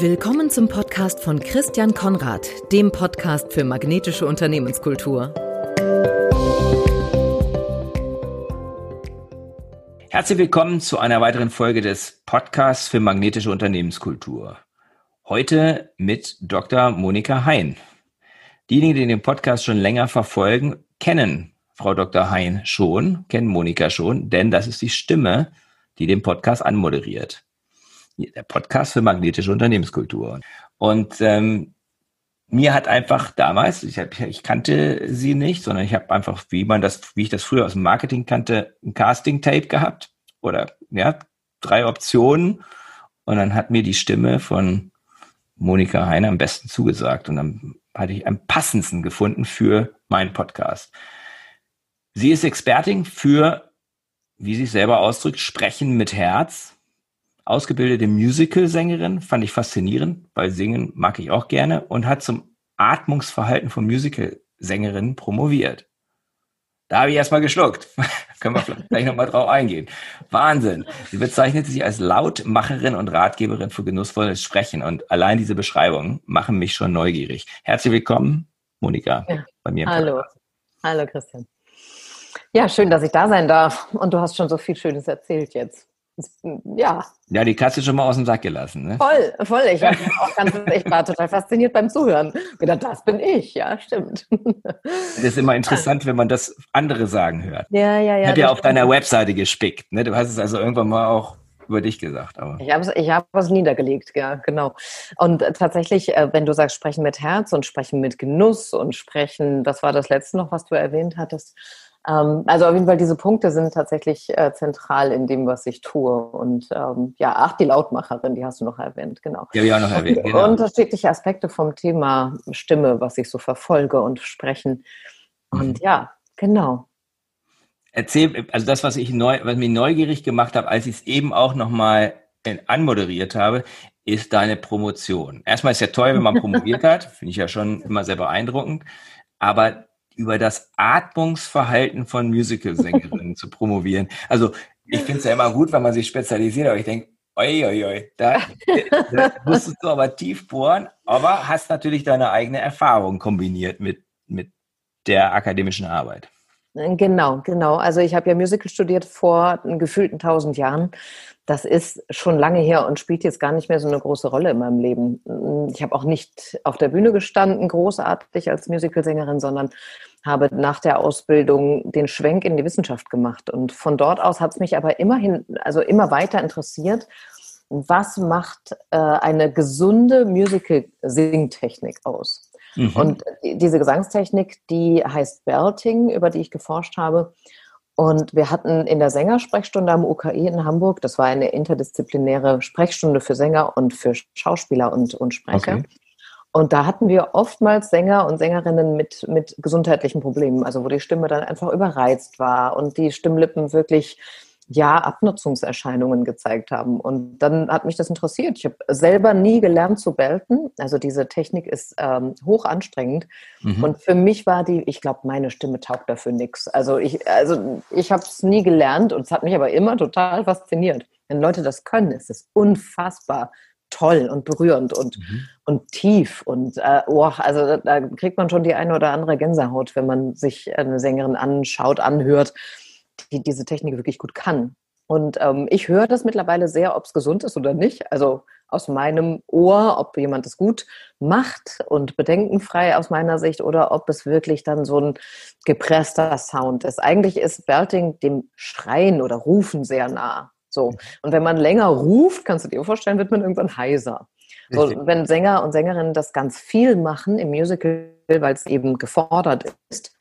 Willkommen zum Podcast von Christian Konrad, dem Podcast für magnetische Unternehmenskultur. Herzlich willkommen zu einer weiteren Folge des Podcasts für magnetische Unternehmenskultur. Heute mit Dr. Monika Hein. Diejenigen, die den Podcast schon länger verfolgen, kennen Frau Dr. Hein schon, kennen Monika schon, denn das ist die Stimme, die den Podcast anmoderiert der Podcast für magnetische Unternehmenskultur. Und ähm, mir hat einfach damals, ich, hab, ich kannte sie nicht, sondern ich habe einfach, wie man das, wie ich das früher aus dem Marketing kannte, ein Casting-Tape gehabt oder ja, drei Optionen. Und dann hat mir die Stimme von Monika Heine am besten zugesagt. Und dann hatte ich am passendsten gefunden für meinen Podcast. Sie ist Expertin für, wie sie sich selber ausdrückt, Sprechen mit Herz ausgebildete Musical-Sängerin, fand ich faszinierend, weil singen mag ich auch gerne und hat zum Atmungsverhalten von Musical-Sängerinnen promoviert. Da habe ich erstmal geschluckt. Können wir vielleicht gleich nochmal drauf eingehen. Wahnsinn. Sie bezeichnet sich als Lautmacherin und Ratgeberin für genussvolles Sprechen. Und allein diese Beschreibungen machen mich schon neugierig. Herzlich willkommen, Monika, ja. bei mir. Hallo. Hallo, Christian. Ja, schön, dass ich da sein darf. Und du hast schon so viel Schönes erzählt jetzt ja. Ja, die Katze schon mal aus dem Sack gelassen. Ne? Voll, voll. Ich, auch ganz, ich war total fasziniert beim Zuhören. Ich gedacht, das bin ich, ja, stimmt. Das ist immer interessant, wenn man das andere sagen hört. Ja, ja, ja. Habe ja auf deiner Webseite gespickt. Ne? Du hast es also irgendwann mal auch über dich gesagt. Aber. Ich habe es ich hab niedergelegt, ja, genau. Und tatsächlich, äh, wenn du sagst, sprechen mit Herz und sprechen mit Genuss und sprechen, was war das letzte noch, was du erwähnt hattest? Ähm, also auf jeden Fall, diese Punkte sind tatsächlich äh, zentral in dem, was ich tue. Und ähm, ja, ach, die Lautmacherin, die hast du noch erwähnt, genau. Ja, ja, noch erwähnt. Genau. Unterschiedliche Aspekte vom Thema Stimme, was ich so verfolge und sprechen. Und mhm. ja, genau. Erzähl, also das, was ich neu, was mich neugierig gemacht habe, als ich es eben auch nochmal anmoderiert habe, ist deine Promotion. Erstmal ist ja toll, wenn man promoviert hat, finde ich ja schon immer sehr beeindruckend. Aber über das Atmungsverhalten von Musical-Sängerinnen zu promovieren. Also ich finde es ja immer gut, wenn man sich spezialisiert, aber ich denke, oi, oi, oi, da, da musst du aber tief bohren, aber hast natürlich deine eigene Erfahrung kombiniert mit, mit der akademischen Arbeit. Genau, genau. Also ich habe ja Musical studiert vor gefühlten tausend Jahren. Das ist schon lange her und spielt jetzt gar nicht mehr so eine große Rolle in meinem Leben. Ich habe auch nicht auf der Bühne gestanden, großartig als Musicalsängerin, sondern habe nach der Ausbildung den Schwenk in die Wissenschaft gemacht. Und von dort aus hat es mich aber immerhin, also immer weiter interessiert, was macht äh, eine gesunde Musical-Singtechnik aus? Mhm. Und diese Gesangstechnik, die heißt Belting, über die ich geforscht habe. Und wir hatten in der Sängersprechstunde am UKI in Hamburg, das war eine interdisziplinäre Sprechstunde für Sänger und für Schauspieler und, und Sprecher. Okay. Und da hatten wir oftmals Sänger und Sängerinnen mit, mit gesundheitlichen Problemen, also wo die Stimme dann einfach überreizt war und die Stimmlippen wirklich ja, Abnutzungserscheinungen gezeigt haben. Und dann hat mich das interessiert. Ich habe selber nie gelernt zu belten. Also diese Technik ist ähm, hoch anstrengend. Mhm. Und für mich war die, ich glaube, meine Stimme taugt dafür nichts. Also ich, also ich habe es nie gelernt und es hat mich aber immer total fasziniert. Wenn Leute das können, ist es unfassbar toll und berührend und, mhm. und tief. Und äh, oh, also da, da kriegt man schon die eine oder andere Gänsehaut, wenn man sich eine Sängerin anschaut, anhört die diese Technik wirklich gut kann. Und ähm, ich höre das mittlerweile sehr, ob es gesund ist oder nicht. Also aus meinem Ohr, ob jemand es gut macht und bedenkenfrei aus meiner Sicht oder ob es wirklich dann so ein gepresster Sound ist. Eigentlich ist Belting dem Schreien oder Rufen sehr nah. So. Und wenn man länger ruft, kannst du dir vorstellen, wird man irgendwann heiser. So, wenn Sänger und Sängerinnen das ganz viel machen im Musical, weil es eben gefordert ist,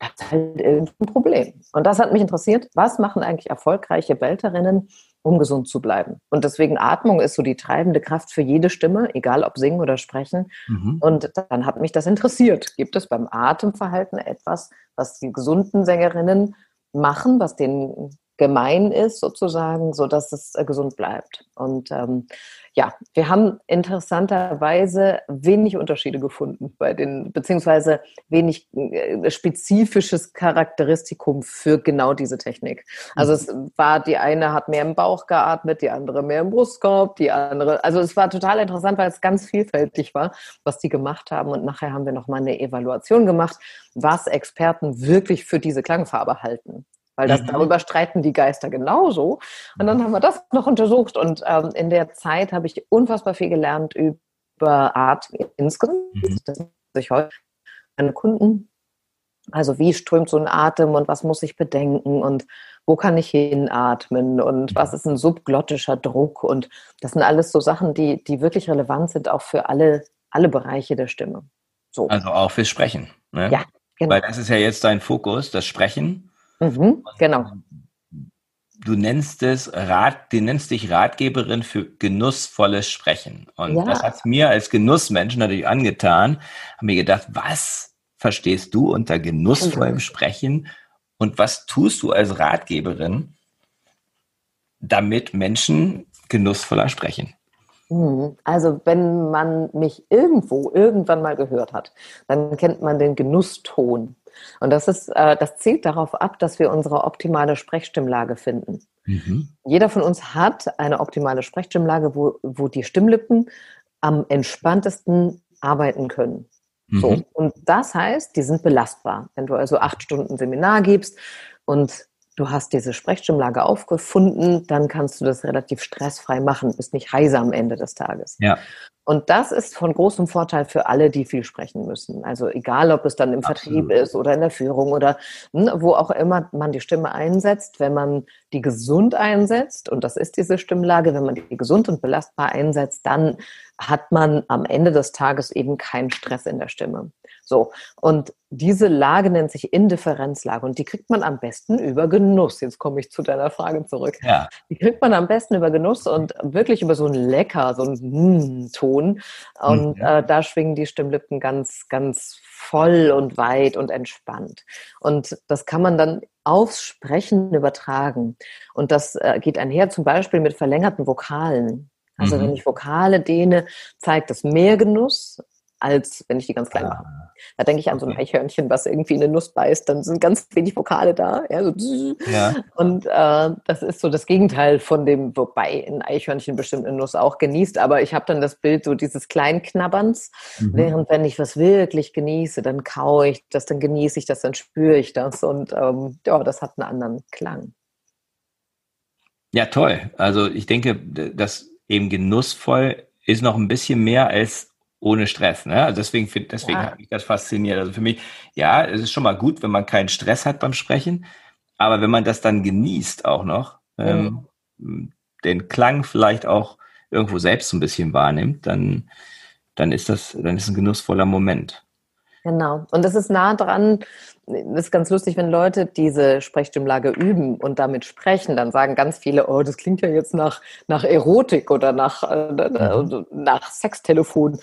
ist halt irgendein Problem. Und das hat mich interessiert. Was machen eigentlich erfolgreiche Belterinnen, um gesund zu bleiben? Und deswegen Atmung ist so die treibende Kraft für jede Stimme, egal ob singen oder sprechen. Mhm. Und dann hat mich das interessiert. Gibt es beim Atemverhalten etwas, was die gesunden Sängerinnen machen, was denen gemein ist sozusagen, so dass es äh, gesund bleibt. Und ähm, ja, wir haben interessanterweise wenig Unterschiede gefunden bei den, beziehungsweise wenig äh, spezifisches Charakteristikum für genau diese Technik. Also es war, die eine hat mehr im Bauch geatmet, die andere mehr im Brustkorb, die andere, also es war total interessant, weil es ganz vielfältig war, was die gemacht haben. Und nachher haben wir nochmal eine Evaluation gemacht, was Experten wirklich für diese Klangfarbe halten weil das mhm. darüber streiten die Geister genauso. Und dann haben wir das noch untersucht und ähm, in der Zeit habe ich unfassbar viel gelernt über Atmen insgesamt. Mhm. Das ich heute meine Kunden. Also wie strömt so ein Atem und was muss ich bedenken und wo kann ich hinatmen und was ist ein subglottischer Druck und das sind alles so Sachen, die, die wirklich relevant sind auch für alle, alle Bereiche der Stimme. So. Also auch fürs Sprechen. Ne? Ja, genau. Weil das ist ja jetzt dein Fokus, das Sprechen. Mhm, genau. Du nennst es Rat, du nennst dich Ratgeberin für genussvolles Sprechen. Und ja. das hat mir als Genussmensch natürlich angetan. Haben mir gedacht, was verstehst du unter genussvollem. Sprechen? Und was tust du als Ratgeberin, damit Menschen genussvoller sprechen? Mhm. Also wenn man mich irgendwo irgendwann mal gehört hat, dann kennt man den Genusston. Und das ist, äh, das zielt darauf ab, dass wir unsere optimale Sprechstimmlage finden. Mhm. Jeder von uns hat eine optimale Sprechstimmlage, wo, wo die Stimmlippen am entspanntesten arbeiten können. Mhm. So. Und das heißt, die sind belastbar. Wenn du also acht Stunden Seminar gibst und du hast diese Sprechstimmlage aufgefunden, dann kannst du das relativ stressfrei machen, bist nicht heiser am Ende des Tages. Ja. Und das ist von großem Vorteil für alle, die viel sprechen müssen. Also egal, ob es dann im Absolut. Vertrieb ist oder in der Führung oder hm, wo auch immer man die Stimme einsetzt, wenn man die gesund einsetzt, und das ist diese Stimmlage, wenn man die gesund und belastbar einsetzt, dann hat man am Ende des Tages eben keinen Stress in der Stimme. So. Und diese Lage nennt sich Indifferenzlage und die kriegt man am besten über Genuss. Jetzt komme ich zu deiner Frage zurück. Ja. Die kriegt man am besten über Genuss und wirklich über so einen Lecker, so einen mm Ton. Und mhm. äh, da schwingen die Stimmlippen ganz, ganz voll und weit und entspannt. Und das kann man dann aufs Sprechen übertragen. Und das äh, geht einher zum Beispiel mit verlängerten Vokalen. Also mhm. wenn ich Vokale dehne, zeigt das mehr Genuss, als wenn ich die ganz klein mache. Ah. Da denke ich an so ein Eichhörnchen, was irgendwie in eine Nuss beißt, dann sind ganz wenig Vokale da. Ja, so ja. Und äh, das ist so das Gegenteil von dem, wobei ein Eichhörnchen bestimmt eine Nuss auch genießt, aber ich habe dann das Bild so dieses Kleinknabberns, mhm. während wenn ich was wirklich genieße, dann kaue ich das, dann genieße ich das, dann spüre ich das und ähm, ja, das hat einen anderen Klang. Ja, toll. Also ich denke, dass eben genussvoll ist noch ein bisschen mehr als ohne Stress. Ne? Also deswegen, deswegen ja. hat mich das fasziniert. Also für mich, ja, es ist schon mal gut, wenn man keinen Stress hat beim Sprechen, aber wenn man das dann genießt auch noch, mhm. ähm, den Klang vielleicht auch irgendwo selbst so ein bisschen wahrnimmt, dann, dann ist das, dann ist ein genussvoller Moment. Genau. Und das ist nah dran, ist ganz lustig, wenn Leute diese Sprechstimmlage üben und damit sprechen, dann sagen ganz viele, oh, das klingt ja jetzt nach, nach Erotik oder nach, äh, mhm. Nach Sextelefon.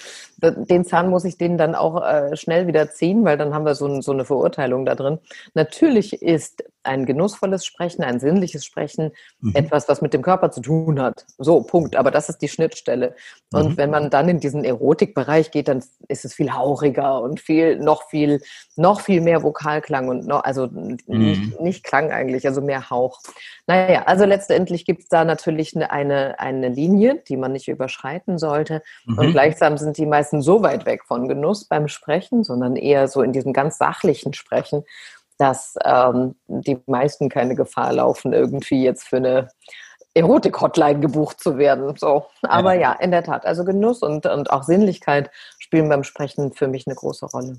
Den Zahn muss ich denen dann auch äh, schnell wieder ziehen, weil dann haben wir so, ein, so eine Verurteilung da drin. Natürlich ist ein genussvolles Sprechen, ein sinnliches Sprechen mhm. etwas, was mit dem Körper zu tun hat. So, Punkt. Aber das ist die Schnittstelle. Und mhm. wenn man dann in diesen Erotikbereich geht, dann ist es viel hauriger und viel, noch viel, noch viel mehr Vokal Originalklang und noch, also mhm. nicht, nicht, Klang eigentlich, also mehr Hauch. Naja, also letztendlich gibt es da natürlich eine, eine, eine Linie, die man nicht überschreiten sollte. Mhm. Und gleichsam sind die meisten so weit weg von Genuss beim Sprechen, sondern eher so in diesem ganz sachlichen Sprechen, dass ähm, die meisten keine Gefahr laufen, irgendwie jetzt für eine Erotik-Hotline gebucht zu werden. So. Aber ja. ja, in der Tat. Also Genuss und, und auch Sinnlichkeit spielen beim Sprechen für mich eine große Rolle.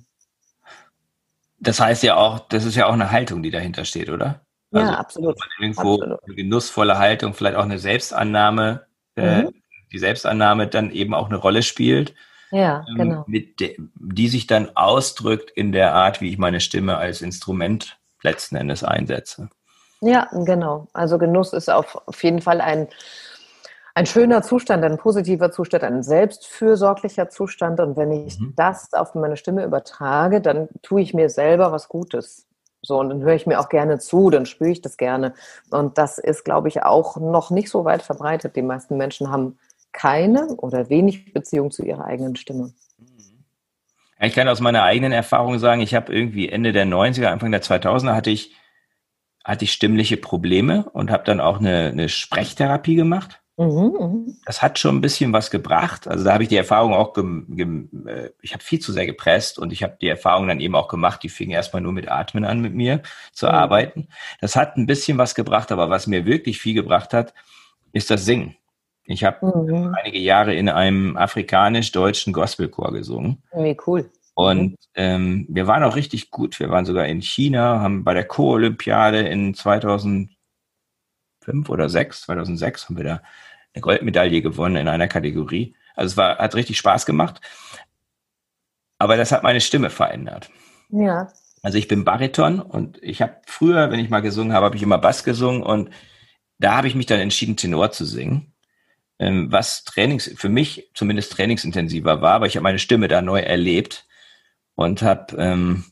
Das heißt ja auch, das ist ja auch eine Haltung, die dahinter steht, oder? Ja, also, absolut. Irgendwo absolut. eine genussvolle Haltung, vielleicht auch eine Selbstannahme, äh, mhm. äh, die Selbstannahme dann eben auch eine Rolle spielt. Ja, ähm, genau. Mit de, die sich dann ausdrückt in der Art, wie ich meine Stimme als Instrument letzten Endes einsetze. Ja, genau. Also Genuss ist auf, auf jeden Fall ein ein schöner Zustand, ein positiver Zustand, ein selbstfürsorglicher Zustand. Und wenn ich mhm. das auf meine Stimme übertrage, dann tue ich mir selber was Gutes. So, und dann höre ich mir auch gerne zu, dann spüre ich das gerne. Und das ist, glaube ich, auch noch nicht so weit verbreitet. Die meisten Menschen haben keine oder wenig Beziehung zu ihrer eigenen Stimme. Ich kann aus meiner eigenen Erfahrung sagen, ich habe irgendwie Ende der 90er, Anfang der 2000er hatte ich, hatte ich stimmliche Probleme und habe dann auch eine, eine Sprechtherapie gemacht. Mhm, mhm, das hat schon ein bisschen was gebracht. Also da habe ich die Erfahrung auch, äh, ich habe viel zu sehr gepresst und ich habe die Erfahrung dann eben auch gemacht, die fing erstmal nur mit Atmen an mit mir zu mhm. arbeiten. Das hat ein bisschen was gebracht, aber was mir wirklich viel gebracht hat, ist das Singen. Ich habe mhm. einige Jahre in einem afrikanisch-deutschen Gospelchor gesungen. Wie cool. Und ähm, wir waren auch richtig gut. Wir waren sogar in China, haben bei der Co-Olympiade in 2005 oder 6, 2006 haben wir da eine Goldmedaille gewonnen in einer Kategorie. Also es war, hat richtig Spaß gemacht. Aber das hat meine Stimme verändert. Ja. Also ich bin Bariton und ich habe früher, wenn ich mal gesungen habe, habe ich immer Bass gesungen und da habe ich mich dann entschieden, Tenor zu singen ähm, was Trainings, für mich zumindest trainingsintensiver war, aber ich habe meine Stimme da neu erlebt und habe ähm,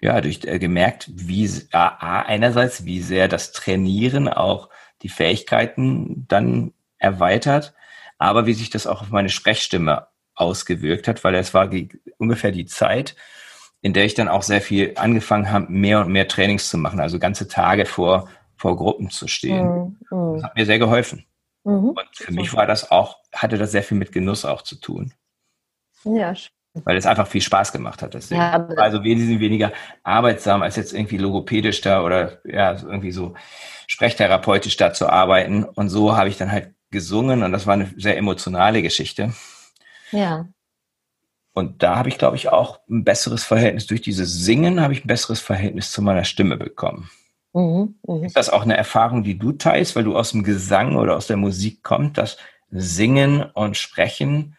ja durch äh, gemerkt, wie a, einerseits wie sehr das Trainieren auch die Fähigkeiten dann erweitert, aber wie sich das auch auf meine Sprechstimme ausgewirkt hat, weil es war die, ungefähr die Zeit, in der ich dann auch sehr viel angefangen habe, mehr und mehr Trainings zu machen, also ganze Tage vor vor Gruppen zu stehen. Mm, mm. Das hat mir sehr geholfen. Mhm. Und für mich war das auch, hatte das sehr viel mit Genuss auch zu tun. Ja, schön. Weil es einfach viel Spaß gemacht hat. Deswegen. Ja, also wesentlich weniger arbeitsam, als jetzt irgendwie logopädisch da oder ja, irgendwie so sprechtherapeutisch da zu arbeiten. Und so habe ich dann halt gesungen und das war eine sehr emotionale Geschichte. Ja. Und da habe ich, glaube ich, auch ein besseres Verhältnis. Durch dieses Singen habe ich ein besseres Verhältnis zu meiner Stimme bekommen. Mhm, mh. Ist das auch eine Erfahrung, die du teilst, weil du aus dem Gesang oder aus der Musik kommst, dass Singen und Sprechen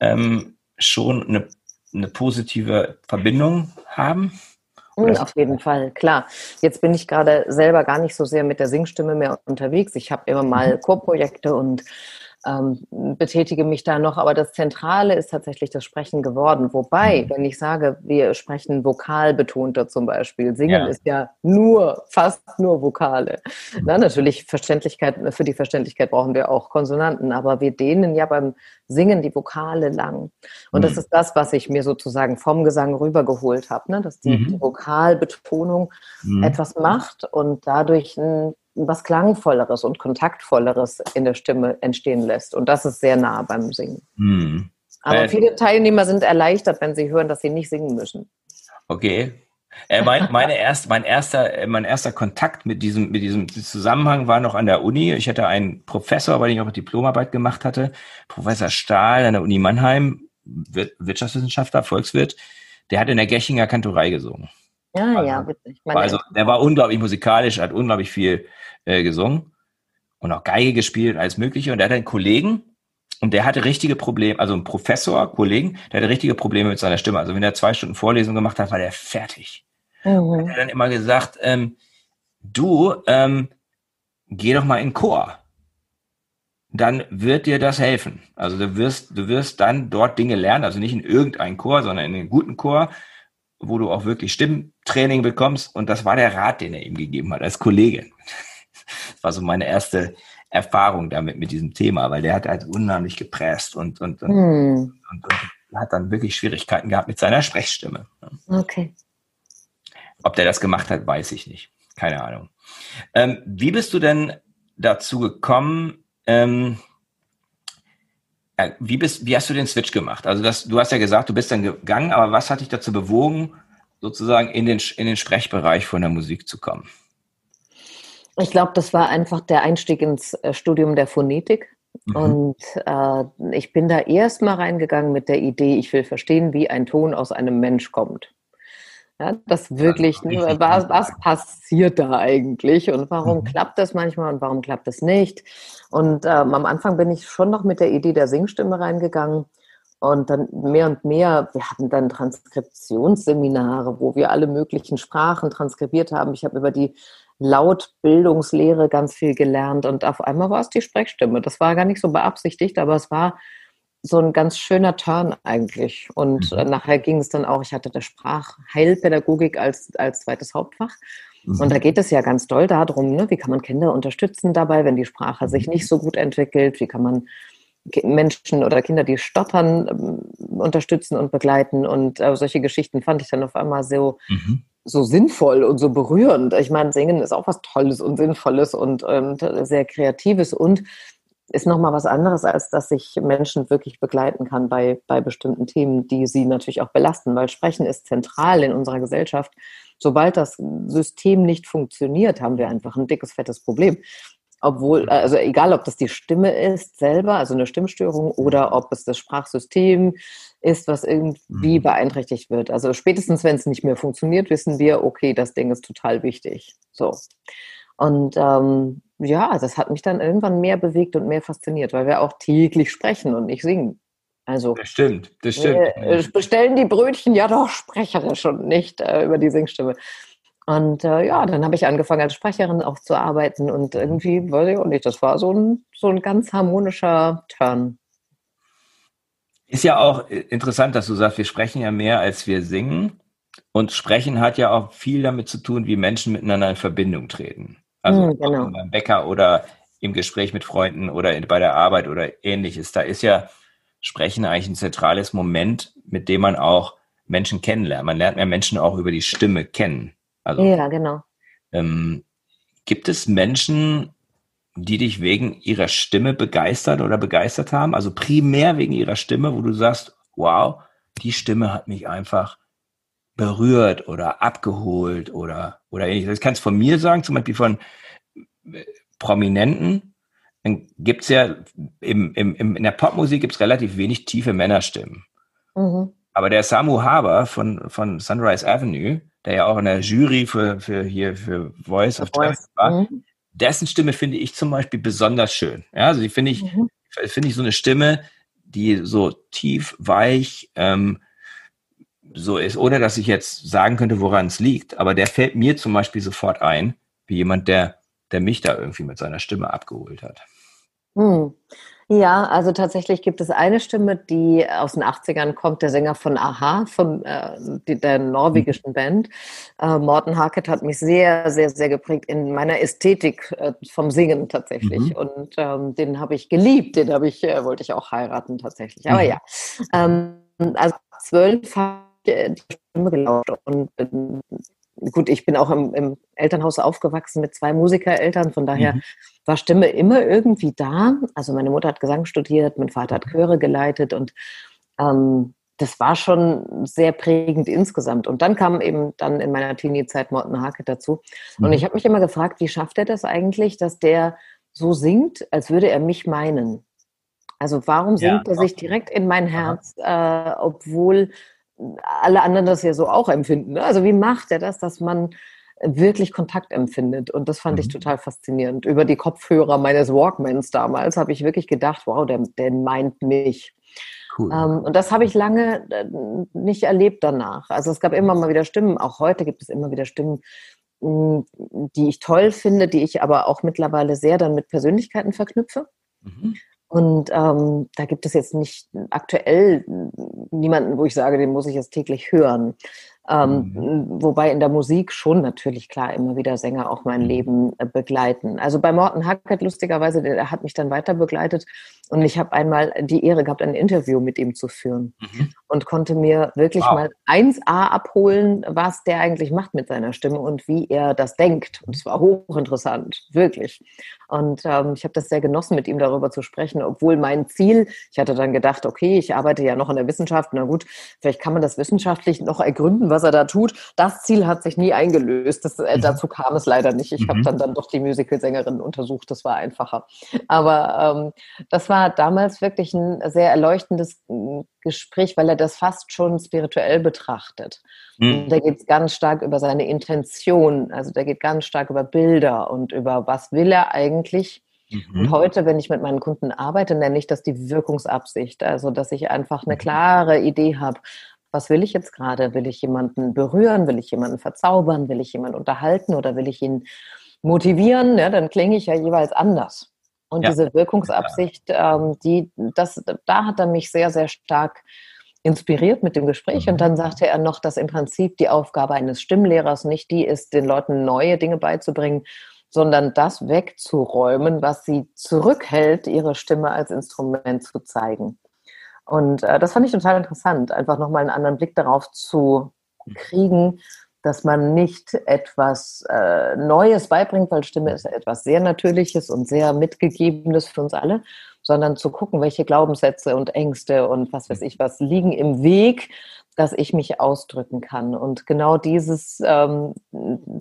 ähm, schon eine, eine positive Verbindung haben? Oder Auf jeden Fall, klar. Jetzt bin ich gerade selber gar nicht so sehr mit der Singstimme mehr unterwegs. Ich habe immer mal mhm. Chorprojekte und ähm, betätige mich da noch, aber das Zentrale ist tatsächlich das Sprechen geworden. Wobei, mhm. wenn ich sage, wir sprechen vokalbetonter zum Beispiel, Singen ja. ist ja nur, fast nur Vokale. Mhm. Na, natürlich Verständlichkeit, für die Verständlichkeit brauchen wir auch Konsonanten, aber wir dehnen ja beim Singen die Vokale lang. Und mhm. das ist das, was ich mir sozusagen vom Gesang rübergeholt habe, ne? dass die, mhm. die Vokalbetonung mhm. etwas macht und dadurch ein was Klangvolleres und Kontaktvolleres in der Stimme entstehen lässt. Und das ist sehr nah beim Singen. Hm. Aber äh, viele Teilnehmer sind erleichtert, wenn sie hören, dass sie nicht singen müssen. Okay. Äh, mein, meine erst, mein, erster, äh, mein erster Kontakt mit diesem, mit diesem Zusammenhang war noch an der Uni. Ich hatte einen Professor, weil ich auch Diplomarbeit gemacht hatte, Professor Stahl an der Uni Mannheim, Wirtschaftswissenschaftler, Volkswirt, der hat in der Gechinger Kantorei gesungen. Ja, also, ja, witzig. Also der war unglaublich musikalisch, hat unglaublich viel äh, gesungen und auch Geige gespielt, alles Mögliche. Und er hatte einen Kollegen und der hatte richtige Probleme, also ein Professor, Kollegen, der hatte richtige Probleme mit seiner Stimme. Also wenn er zwei Stunden Vorlesung gemacht hat, war der fertig. Mhm. Und er hat dann immer gesagt, ähm, du, ähm, geh doch mal in Chor. Dann wird dir das helfen. Also du wirst, du wirst dann dort Dinge lernen, also nicht in irgendeinen Chor, sondern in einen guten Chor, wo du auch wirklich Stimmtraining bekommst. Und das war der Rat, den er ihm gegeben hat als Kollege. Das war so meine erste Erfahrung damit mit diesem Thema, weil der hat halt unheimlich gepresst und, und, und, hm. und, und hat dann wirklich Schwierigkeiten gehabt mit seiner Sprechstimme. Okay. Ob der das gemacht hat, weiß ich nicht. Keine Ahnung. Ähm, wie bist du denn dazu gekommen, ähm, äh, wie, bist, wie hast du den Switch gemacht? Also das, du hast ja gesagt, du bist dann gegangen, aber was hat dich dazu bewogen, sozusagen in den, in den Sprechbereich von der Musik zu kommen? Ich glaube, das war einfach der Einstieg ins äh, Studium der Phonetik. Mhm. Und äh, ich bin da erst mal reingegangen mit der Idee, ich will verstehen, wie ein Ton aus einem Mensch kommt. Ja, das wirklich, ja, was, was passiert da eigentlich und warum mhm. klappt das manchmal und warum klappt es nicht? Und ähm, am Anfang bin ich schon noch mit der Idee der Singstimme reingegangen und dann mehr und mehr, wir hatten dann Transkriptionsseminare, wo wir alle möglichen Sprachen transkribiert haben. Ich habe über die Lautbildungslehre ganz viel gelernt und auf einmal war es die Sprechstimme. Das war gar nicht so beabsichtigt, aber es war so ein ganz schöner Turn eigentlich. Und mhm. nachher ging es dann auch, ich hatte der Sprachheilpädagogik als, als zweites Hauptfach. Mhm. Und da geht es ja ganz doll darum, ne, wie kann man Kinder unterstützen dabei, wenn die Sprache sich mhm. nicht so gut entwickelt, wie kann man Menschen oder Kinder, die stottern, ähm, unterstützen und begleiten. Und äh, solche Geschichten fand ich dann auf einmal so, mhm. so sinnvoll und so berührend. Ich meine, Singen ist auch was Tolles und Sinnvolles und ähm, sehr Kreatives und ist nochmal was anderes, als dass ich Menschen wirklich begleiten kann bei, bei bestimmten Themen, die sie natürlich auch belasten, weil Sprechen ist zentral in unserer Gesellschaft. Sobald das System nicht funktioniert, haben wir einfach ein dickes, fettes Problem obwohl, also egal, ob das die Stimme ist selber, also eine Stimmstörung, oder ob es das Sprachsystem ist, was irgendwie mhm. beeinträchtigt wird. Also spätestens, wenn es nicht mehr funktioniert, wissen wir, okay, das Ding ist total wichtig. So. Und ähm, ja, das hat mich dann irgendwann mehr bewegt und mehr fasziniert, weil wir auch täglich sprechen und nicht singen. Also, das stimmt, das stimmt. Wir bestellen die Brötchen ja doch sprecherisch und nicht äh, über die Singstimme. Und äh, ja, dann habe ich angefangen als Sprecherin auch zu arbeiten und irgendwie, weiß ich auch nicht, das war so ein, so ein ganz harmonischer Turn. Ist ja auch interessant, dass du sagst, wir sprechen ja mehr, als wir singen. Und Sprechen hat ja auch viel damit zu tun, wie Menschen miteinander in Verbindung treten. Also mm, genau. beim Bäcker oder im Gespräch mit Freunden oder bei der Arbeit oder ähnliches. Da ist ja Sprechen eigentlich ein zentrales Moment, mit dem man auch Menschen kennenlernt. Man lernt ja Menschen auch über die Stimme kennen. Also, ja, genau. Ähm, gibt es Menschen, die dich wegen ihrer Stimme begeistert oder begeistert haben? Also primär wegen ihrer Stimme, wo du sagst, wow, die Stimme hat mich einfach berührt oder abgeholt oder, oder ähnliches. Ich kann es von mir sagen, zum Beispiel von äh, Prominenten. Dann gibt es ja im, im, im, in der Popmusik gibt es relativ wenig tiefe Männerstimmen. Mhm. Aber der Samu Haber von, von Sunrise Avenue, der ja auch in der Jury für, für hier für Voice of Voice war, mhm. dessen Stimme finde ich zum Beispiel besonders schön. Ja, also die finde ich, mhm. finde ich so eine Stimme, die so tief, weich, ähm, so ist, ohne dass ich jetzt sagen könnte, woran es liegt. Aber der fällt mir zum Beispiel sofort ein, wie jemand, der, der mich da irgendwie mit seiner Stimme abgeholt hat. Hm. Ja, also tatsächlich gibt es eine Stimme, die aus den 80ern kommt, der Sänger von Aha, von äh, der norwegischen mhm. Band. Äh, Morten Harket hat mich sehr, sehr, sehr geprägt in meiner Ästhetik äh, vom Singen tatsächlich. Mhm. Und ähm, den habe ich geliebt, den habe ich, äh, wollte ich auch heiraten tatsächlich. Aber mhm. ja, ähm, also zwölf habe ich die Stimme gelauscht und gut, ich bin auch im, im, Elternhaus aufgewachsen mit zwei Musikereltern, von daher mhm. war Stimme immer irgendwie da. Also meine Mutter hat Gesang studiert, mein Vater hat Chöre geleitet und ähm, das war schon sehr prägend insgesamt. Und dann kam eben dann in meiner Teenie-Zeit Morten Hake dazu. Und mhm. ich habe mich immer gefragt, wie schafft er das eigentlich, dass der so singt, als würde er mich meinen? Also warum singt ja, er sich direkt in mein Herz, äh, obwohl alle anderen das ja so auch empfinden. Ne? Also wie macht er das, dass man wirklich Kontakt empfindet? Und das fand mhm. ich total faszinierend. Über die Kopfhörer meines Walkmans damals habe ich wirklich gedacht, wow, der, der meint mich. Cool. Ähm, und das habe ich lange äh, nicht erlebt danach. Also es gab immer mal wieder Stimmen, auch heute gibt es immer wieder Stimmen, die ich toll finde, die ich aber auch mittlerweile sehr dann mit Persönlichkeiten verknüpfe. Mhm. Und ähm, da gibt es jetzt nicht aktuell niemanden, wo ich sage, den muss ich jetzt täglich hören. Ähm, mhm. Wobei in der Musik schon natürlich klar immer wieder Sänger auch mein mhm. Leben äh, begleiten. Also bei Morten Hackett lustigerweise, der hat mich dann weiter begleitet und ich habe einmal die Ehre gehabt, ein Interview mit ihm zu führen mhm. und konnte mir wirklich wow. mal 1a abholen, was der eigentlich macht mit seiner Stimme und wie er das denkt. Und es war hochinteressant, wirklich. Und ähm, ich habe das sehr genossen, mit ihm darüber zu sprechen, obwohl mein Ziel, ich hatte dann gedacht, okay, ich arbeite ja noch in der Wissenschaft, na gut, vielleicht kann man das wissenschaftlich noch ergründen, was er da tut. Das Ziel hat sich nie eingelöst. Das, äh, mhm. dazu kam es leider nicht. Ich mhm. habe dann, dann doch die Musical-Sängerin untersucht. Das war einfacher. Aber ähm, das war damals wirklich ein sehr erleuchtendes hm, Gespräch, weil er das fast schon spirituell betrachtet. Mhm. Da geht es ganz stark über seine Intention. Also da geht ganz stark über Bilder und über was will er eigentlich. Mhm. Und heute, wenn ich mit meinen Kunden arbeite, nenne ich das die Wirkungsabsicht. Also, dass ich einfach eine mhm. klare Idee habe, was will ich jetzt gerade? Will ich jemanden berühren? Will ich jemanden verzaubern? Will ich jemanden unterhalten oder will ich ihn motivieren? Ja, dann klinge ich ja jeweils anders. Und ja. diese Wirkungsabsicht, ähm, die, das, da hat er mich sehr, sehr stark inspiriert mit dem Gespräch. Und mhm. dann sagte er noch, dass im Prinzip die Aufgabe eines Stimmlehrers nicht die ist, den Leuten neue Dinge beizubringen, sondern das wegzuräumen, was sie zurückhält, ihre Stimme als Instrument zu zeigen. Und äh, das fand ich total interessant, einfach nochmal einen anderen Blick darauf zu mhm. kriegen, dass man nicht etwas äh, Neues beibringt, weil Stimme ist etwas sehr Natürliches und sehr Mitgegebenes für uns alle, sondern zu gucken, welche Glaubenssätze und Ängste und was weiß ich was liegen im Weg, dass ich mich ausdrücken kann. Und genau dieses ähm,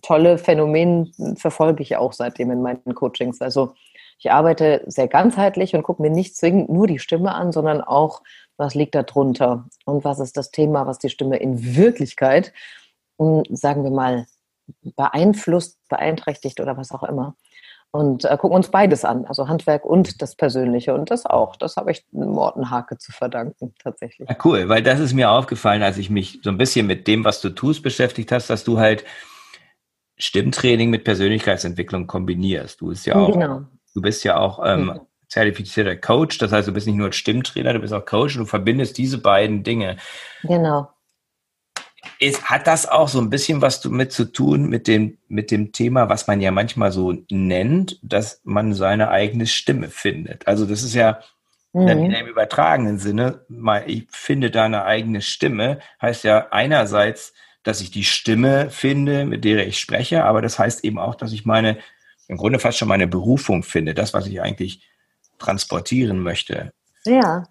tolle Phänomen verfolge ich auch seitdem in meinen Coachings. Also ich arbeite sehr ganzheitlich und gucke mir nicht zwingend nur die Stimme an, sondern auch, was liegt da drunter und was ist das Thema, was die Stimme in Wirklichkeit sagen wir mal, beeinflusst, beeinträchtigt oder was auch immer. Und äh, gucken uns beides an, also Handwerk und das Persönliche. Und das auch. Das habe ich Morten Hake zu verdanken, tatsächlich. Ja, cool, weil das ist mir aufgefallen, als ich mich so ein bisschen mit dem, was du tust, beschäftigt hast, dass du halt Stimmtraining mit Persönlichkeitsentwicklung kombinierst. Du bist ja auch, genau. du bist ja auch ähm, mhm. zertifizierter Coach. Das heißt, du bist nicht nur Stimmtrainer, du bist auch Coach und du verbindest diese beiden Dinge. Genau ist, hat das auch so ein bisschen was damit zu tun mit dem, mit dem Thema, was man ja manchmal so nennt, dass man seine eigene Stimme findet? Also das ist ja mhm. im übertragenen Sinne, mal, ich finde deine eigene Stimme, heißt ja einerseits, dass ich die Stimme finde, mit der ich spreche, aber das heißt eben auch, dass ich meine, im Grunde fast schon meine Berufung finde, das, was ich eigentlich transportieren möchte. Ja.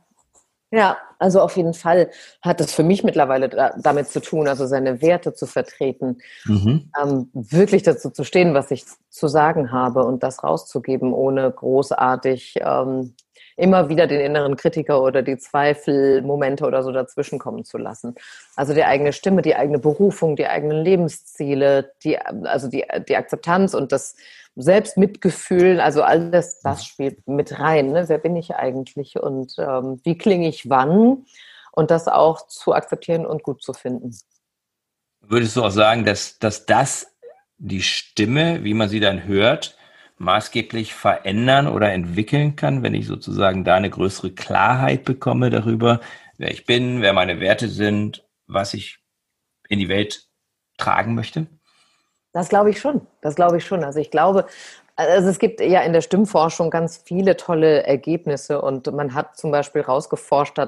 Ja, also auf jeden Fall hat es für mich mittlerweile da, damit zu tun, also seine Werte zu vertreten, mhm. ähm, wirklich dazu zu stehen, was ich zu sagen habe und das rauszugeben, ohne großartig ähm, immer wieder den inneren Kritiker oder die Zweifelmomente oder so dazwischen kommen zu lassen. Also die eigene Stimme, die eigene Berufung, die eigenen Lebensziele, die, also die, die Akzeptanz und das Selbstmitgefühl, also alles das spielt mit rein. Ne? Wer bin ich eigentlich und ähm, wie klinge ich wann? Und das auch zu akzeptieren und gut zu finden. Würdest du auch sagen, dass, dass das die Stimme, wie man sie dann hört, maßgeblich verändern oder entwickeln kann, wenn ich sozusagen da eine größere Klarheit bekomme darüber, wer ich bin, wer meine Werte sind, was ich in die Welt tragen möchte? Das glaube ich schon. Das glaube ich schon. Also ich glaube, also es gibt ja in der Stimmforschung ganz viele tolle Ergebnisse und man hat zum Beispiel rausgeforscht,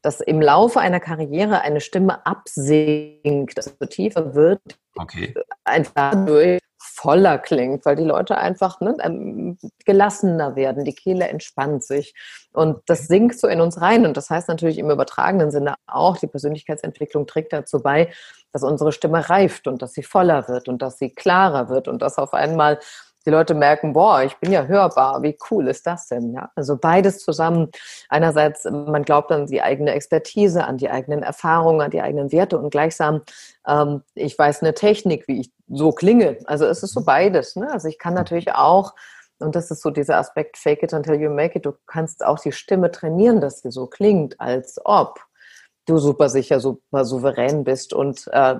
dass im Laufe einer Karriere eine Stimme absinkt, also tiefer wird, okay. einfach durch voller klingt, weil die Leute einfach ne, ähm, gelassener werden, die Kehle entspannt sich und das sinkt so in uns rein. Und das heißt natürlich im übertragenen Sinne auch, die Persönlichkeitsentwicklung trägt dazu bei, dass unsere Stimme reift und dass sie voller wird und dass sie klarer wird und dass auf einmal die Leute merken, boah, ich bin ja hörbar, wie cool ist das denn? Ja, also beides zusammen. Einerseits, man glaubt an die eigene Expertise, an die eigenen Erfahrungen, an die eigenen Werte und gleichsam, ähm, ich weiß eine Technik, wie ich so klinge. Also es ist so beides. Ne? Also ich kann natürlich auch, und das ist so dieser Aspekt, fake it until you make it, du kannst auch die Stimme trainieren, dass sie so klingt, als ob du super sicher, super souverän bist. Und äh,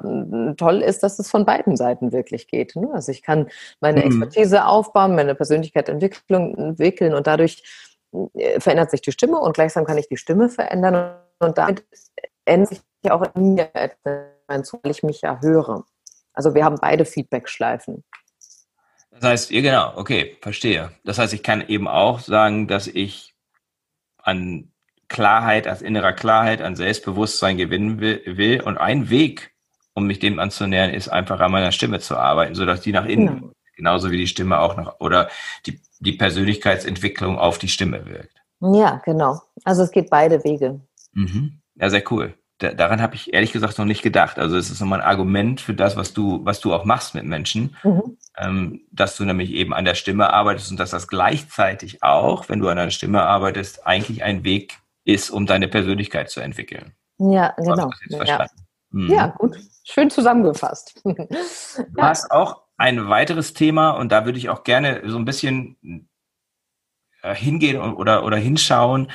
toll ist, dass es von beiden Seiten wirklich geht. Ne? Also ich kann meine mhm. Expertise aufbauen, meine Persönlichkeit entwickeln, und dadurch äh, verändert sich die Stimme und gleichsam kann ich die Stimme verändern und damit ändert sich auch in mir etwas, weil ich mich ja höre. Also wir haben beide Feedback-Schleifen. Das heißt, ihr genau, okay, verstehe. Das heißt, ich kann eben auch sagen, dass ich an Klarheit, als innerer Klarheit, an Selbstbewusstsein gewinnen will, will. Und ein Weg, um mich dem anzunähern, ist einfach an meiner Stimme zu arbeiten, sodass die nach innen, ja. genauso wie die Stimme auch noch, oder die, die Persönlichkeitsentwicklung auf die Stimme wirkt. Ja, genau. Also es geht beide Wege. Mhm. Ja, sehr cool. Da, daran habe ich ehrlich gesagt noch nicht gedacht. Also es ist nochmal ein Argument für das, was du, was du auch machst mit Menschen, mhm. ähm, dass du nämlich eben an der Stimme arbeitest und dass das gleichzeitig auch, wenn du an der Stimme arbeitest, eigentlich ein Weg ist, um deine Persönlichkeit zu entwickeln. Ja, genau. Ja. Mhm. ja. gut. Schön zusammengefasst. Du ja. hast auch ein weiteres Thema und da würde ich auch gerne so ein bisschen äh, hingehen oder, oder hinschauen,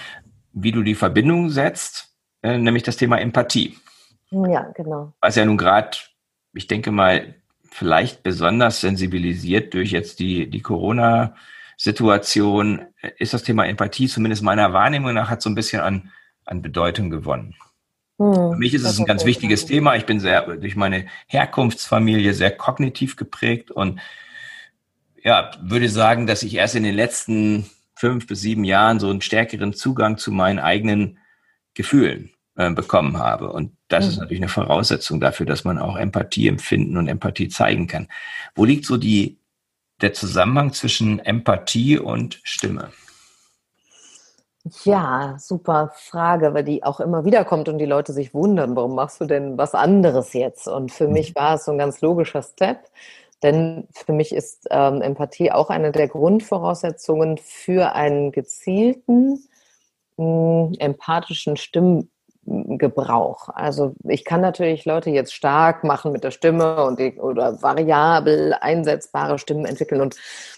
wie du die Verbindung setzt, äh, nämlich das Thema Empathie. Ja, genau. Was ja nun gerade, ich denke mal, vielleicht besonders sensibilisiert durch jetzt die, die Corona- Situation ist das Thema Empathie, zumindest meiner Wahrnehmung nach, hat so ein bisschen an, an Bedeutung gewonnen. Hm, Für mich ist es ein ganz wichtiges Thema. Ich bin sehr durch meine Herkunftsfamilie sehr kognitiv geprägt und ja, würde sagen, dass ich erst in den letzten fünf bis sieben Jahren so einen stärkeren Zugang zu meinen eigenen Gefühlen äh, bekommen habe. Und das mhm. ist natürlich eine Voraussetzung dafür, dass man auch Empathie empfinden und Empathie zeigen kann. Wo liegt so die, der Zusammenhang zwischen Empathie und Stimme? Ja, super Frage, weil die auch immer wieder kommt und die Leute sich wundern, warum machst du denn was anderes jetzt? Und für mich mhm. war es so ein ganz logischer Step, denn für mich ist ähm, Empathie auch eine der Grundvoraussetzungen für einen gezielten, mh, empathischen Stimm Gebrauch. Also ich kann natürlich Leute jetzt stark machen mit der Stimme und die, oder variabel einsetzbare Stimmen entwickeln und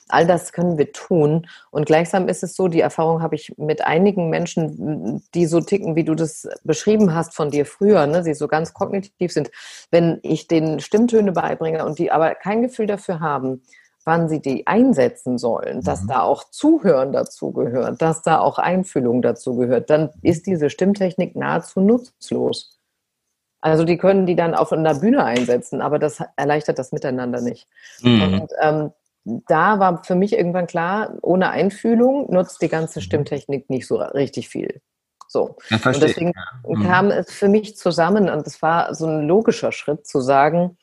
all das können wir tun. Und gleichsam ist es so, die Erfahrung habe ich mit einigen Menschen, die so ticken, wie du das beschrieben hast von dir früher, ne, sie so ganz kognitiv sind. Wenn ich den Stimmtöne beibringe und die aber kein Gefühl dafür haben, wann sie die einsetzen sollen, dass mhm. da auch Zuhören dazu gehört, dass da auch Einfühlung dazu gehört, dann ist diese Stimmtechnik nahezu nutzlos. Also die können die dann auf einer Bühne einsetzen, aber das erleichtert das Miteinander nicht. Mhm. Und ähm, da war für mich irgendwann klar, ohne Einfühlung nutzt die ganze mhm. Stimmtechnik nicht so richtig viel. So. Ja, und deswegen mhm. kam es für mich zusammen und es war so ein logischer Schritt zu sagen,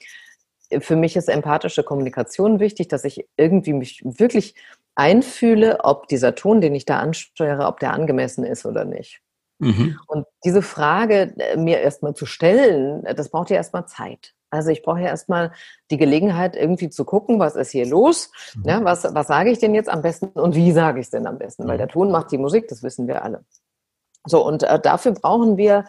für mich ist empathische Kommunikation wichtig, dass ich irgendwie mich wirklich einfühle, ob dieser Ton, den ich da ansteuere, ob der angemessen ist oder nicht. Mhm. Und diese Frage äh, mir erstmal zu stellen, äh, das braucht ja erstmal Zeit. Also ich brauche ja erstmal die Gelegenheit, irgendwie zu gucken, was ist hier los, mhm. ja, was, was sage ich denn jetzt am besten und wie sage ich es denn am besten, weil mhm. der Ton macht die Musik, das wissen wir alle. So, und äh, dafür brauchen wir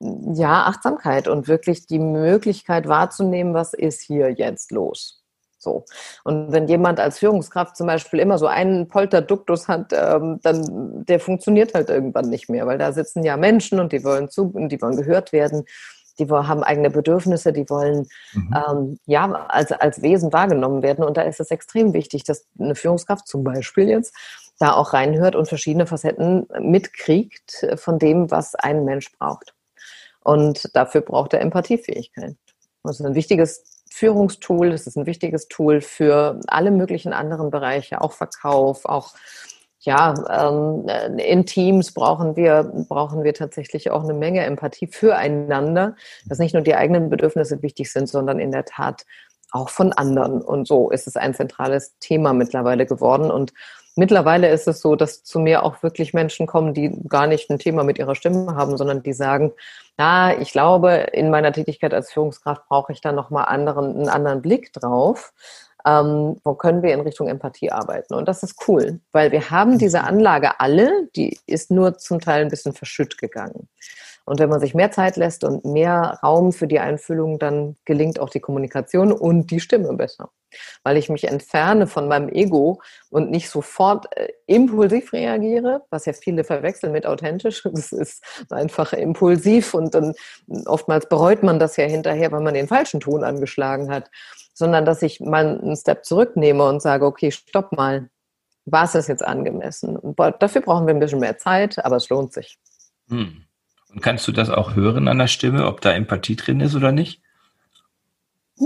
ja, Achtsamkeit und wirklich die Möglichkeit wahrzunehmen, was ist hier jetzt los. So. Und wenn jemand als Führungskraft zum Beispiel immer so einen Polterduktus hat, ähm, dann der funktioniert halt irgendwann nicht mehr, weil da sitzen ja Menschen und die wollen zu, die wollen gehört werden, die haben eigene Bedürfnisse, die wollen mhm. ähm, ja als, als Wesen wahrgenommen werden. Und da ist es extrem wichtig, dass eine Führungskraft zum Beispiel jetzt da auch reinhört und verschiedene Facetten mitkriegt von dem, was ein Mensch braucht. Und dafür braucht er Empathiefähigkeit. Das ist ein wichtiges Führungstool, das ist ein wichtiges Tool für alle möglichen anderen Bereiche, auch Verkauf, auch ja, ähm, in Teams brauchen wir, brauchen wir tatsächlich auch eine Menge Empathie füreinander, dass nicht nur die eigenen Bedürfnisse wichtig sind, sondern in der Tat auch von anderen. Und so ist es ein zentrales Thema mittlerweile geworden. Und Mittlerweile ist es so, dass zu mir auch wirklich Menschen kommen, die gar nicht ein Thema mit ihrer Stimme haben, sondern die sagen, na, ich glaube, in meiner Tätigkeit als Führungskraft brauche ich da nochmal anderen, einen anderen Blick drauf. Ähm, wo können wir in Richtung Empathie arbeiten? Und das ist cool, weil wir haben diese Anlage alle, die ist nur zum Teil ein bisschen verschütt gegangen. Und wenn man sich mehr Zeit lässt und mehr Raum für die Einfühlung, dann gelingt auch die Kommunikation und die Stimme besser. Weil ich mich entferne von meinem Ego und nicht sofort äh, impulsiv reagiere, was ja viele verwechseln mit authentisch. Das ist einfach impulsiv und dann oftmals bereut man das ja hinterher, weil man den falschen Ton angeschlagen hat. Sondern dass ich mal einen Step zurücknehme und sage, okay, stopp mal. War es das jetzt angemessen? Dafür brauchen wir ein bisschen mehr Zeit, aber es lohnt sich. Hm. Und kannst du das auch hören an der Stimme, ob da Empathie drin ist oder nicht?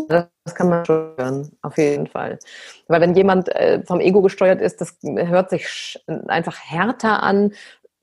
Das kann man schon hören, auf jeden Fall. Weil wenn jemand äh, vom Ego gesteuert ist, das hört sich einfach härter an.